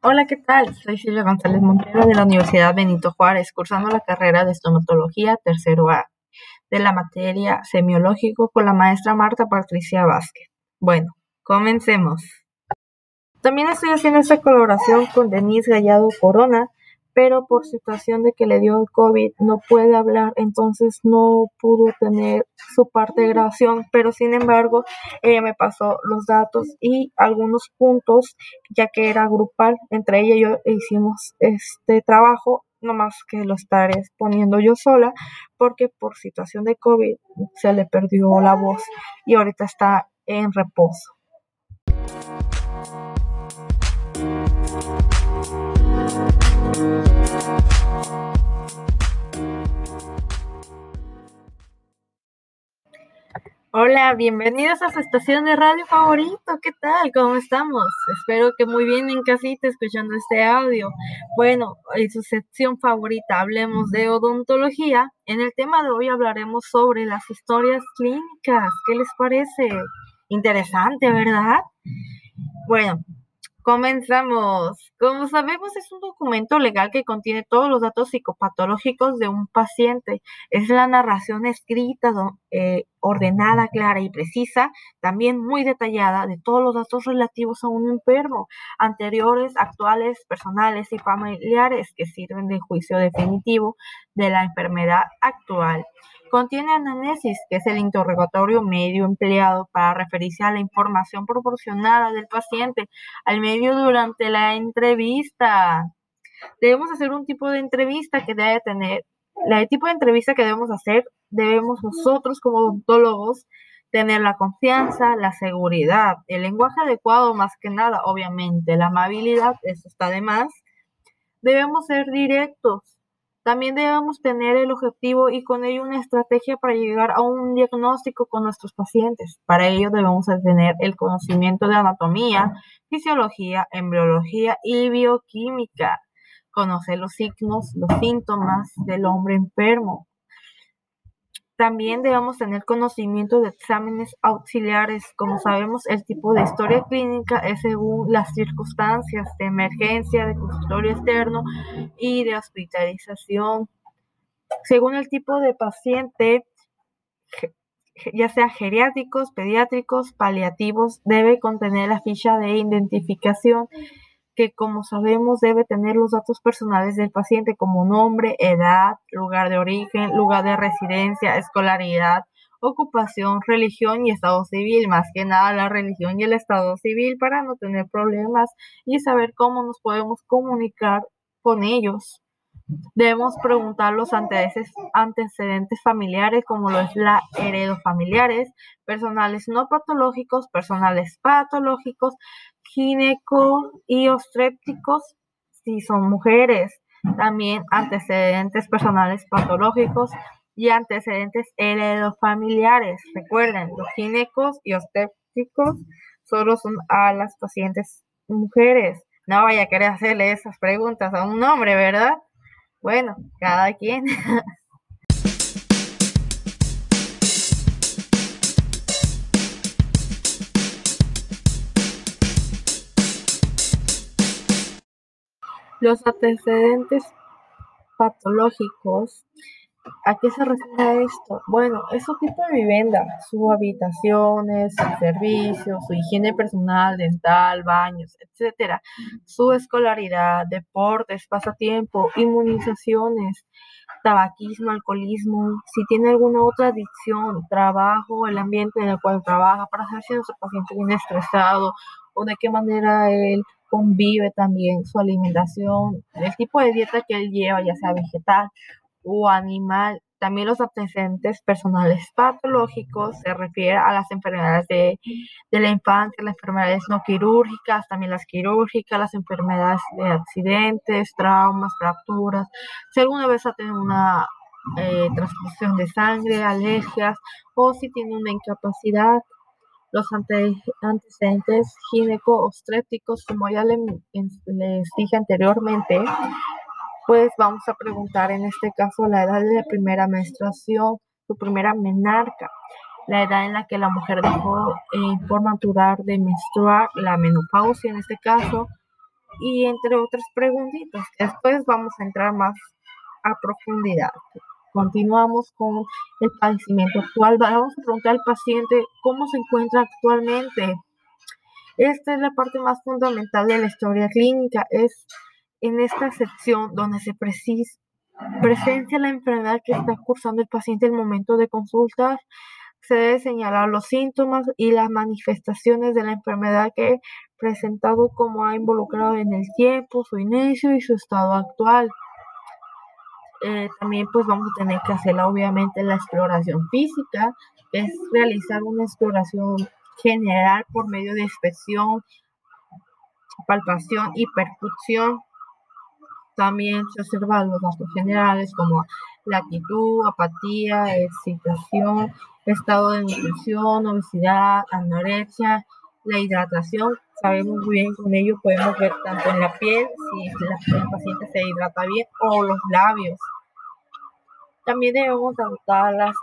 Hola, ¿qué tal? Soy Silvia González Montero de la Universidad Benito Juárez, cursando la carrera de estomatología tercero A de la materia semiológico con la maestra Marta Patricia Vázquez. Bueno, comencemos. También estoy haciendo esta colaboración con Denise Gallado Corona, pero por situación de que le dio COVID no puede hablar, entonces no pudo tener su parte de grabación, pero sin embargo ella me pasó los datos y algunos puntos, ya que era grupal, entre ella y yo hicimos este trabajo, no más que lo estaré poniendo yo sola, porque por situación de COVID se le perdió la voz y ahorita está en reposo. Hola, bienvenidos a su estación de radio favorito. ¿Qué tal? ¿Cómo estamos? Espero que muy bien en casita escuchando este audio. Bueno, en su sección favorita hablemos de odontología. En el tema de hoy hablaremos sobre las historias clínicas. ¿Qué les parece? Interesante, ¿verdad? Bueno, Comenzamos. Como sabemos, es un documento legal que contiene todos los datos psicopatológicos de un paciente. Es la narración escrita, eh, ordenada, clara y precisa, también muy detallada de todos los datos relativos a un enfermo, anteriores, actuales, personales y familiares que sirven de juicio definitivo de la enfermedad actual. Contiene análisis, que es el interrogatorio medio empleado para referirse a la información proporcionada del paciente al medio durante la entrevista. Debemos hacer un tipo de entrevista que debe tener, el tipo de entrevista que debemos hacer, debemos nosotros como odontólogos tener la confianza, la seguridad, el lenguaje adecuado más que nada, obviamente, la amabilidad, eso está de más. Debemos ser directos, también debemos tener el objetivo y con ello una estrategia para llegar a un diagnóstico con nuestros pacientes. Para ello debemos tener el conocimiento de anatomía, fisiología, embriología y bioquímica. Conocer los signos, los síntomas del hombre enfermo. También debemos tener conocimiento de exámenes auxiliares. Como sabemos, el tipo de historia clínica es según las circunstancias de emergencia, de consultorio externo y de hospitalización. Según el tipo de paciente, ya sea geriátricos, pediátricos, paliativos, debe contener la ficha de identificación que como sabemos debe tener los datos personales del paciente como nombre, edad, lugar de origen, lugar de residencia, escolaridad, ocupación, religión y estado civil, más que nada la religión y el estado civil para no tener problemas y saber cómo nos podemos comunicar con ellos. Debemos preguntar los antecedentes familiares, como lo es la heredofamiliares, personales no patológicos, personales patológicos, gineco y ostrépticos, si son mujeres. También antecedentes personales patológicos y antecedentes heredofamiliares. Recuerden, los ginecos y ostrépticos solo son a las pacientes mujeres. No vaya a querer hacerle esas preguntas a un hombre, ¿verdad? Bueno, cada quien. Los antecedentes patológicos, ¿a qué se refiere esto? Bueno, es su tipo de vivienda, sus habitaciones, sus servicios, su higiene personal, dental, baños, etcétera, su escolaridad, deportes, pasatiempo, inmunizaciones, tabaquismo, alcoholismo, si tiene alguna otra adicción, trabajo, el ambiente en el cual trabaja, para saber si nuestro paciente viene estresado o de qué manera él convive también su alimentación, el tipo de dieta que él lleva, ya sea vegetal o animal. También los antecedentes personales patológicos se refiere a las enfermedades de, la infancia, las enfermedades no quirúrgicas, también las quirúrgicas, las enfermedades de accidentes, traumas, fracturas. Si alguna vez ha tenido una eh, transfusión de sangre, alergias o si tiene una incapacidad los antecedentes gineco-obstétricos, como ya les, dije anteriormente, pues vamos a preguntar en este caso la edad de la primera menstruación, su primera menarca. la edad en la que la mujer dejó en forma natural de menstruar, la menopausia en este caso, y entre otras preguntitas. Después vamos a entrar más a profundidad. Continuamos con el padecimiento actual. Vamos a preguntar al paciente cómo se encuentra actualmente. Esta es la parte más fundamental de la historia clínica. Es en esta sección donde se precisa, presencia la enfermedad que está cursando el paciente en el momento de consultar. Se debe señalar los síntomas y las manifestaciones de la enfermedad que presentado como ha involucrado en el tiempo, su inicio y su estado actual. Eh, también pues vamos a tener que hacer obviamente la exploración física, es realizar una exploración general por medio de inspección, palpación y percusión. También se observan los datos generales como la actitud, apatía, excitación, estado de nutrición, obesidad, anorexia, la hidratación. Sabemos muy bien con ello podemos ver tanto en la piel si la, el paciente se hidrata bien o los labios. También debemos anotar las,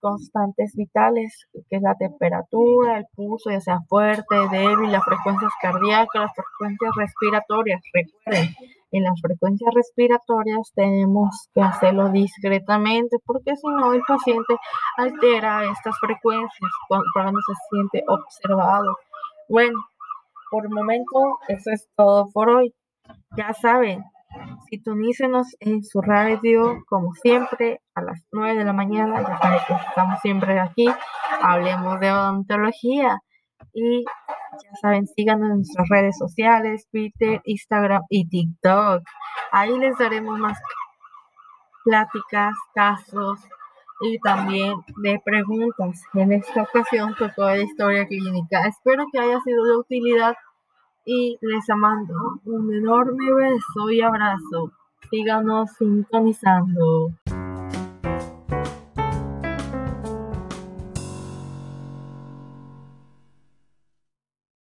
constantes vitales, que es la temperatura, el pulso, ya sea fuerte, débil, las frecuencias cardíacas, las frecuencias respiratorias. Recuerden, en las frecuencias respiratorias tenemos que hacerlo discretamente porque si no el paciente altera estas frecuencias cuando se siente observado. Bueno, por el momento eso es todo por hoy. Ya saben, Sintonícenos en su radio, como siempre, a las 9 de la mañana. Ya saben que estamos siempre aquí. Hablemos de odontología. Y ya saben, síganos en nuestras redes sociales, Twitter, Instagram y TikTok. Ahí les daremos más pláticas, casos y también de preguntas. En esta ocasión tocó la historia clínica. Espero que haya sido de utilidad y les mando un enorme beso y abrazo. Síganos sintonizando.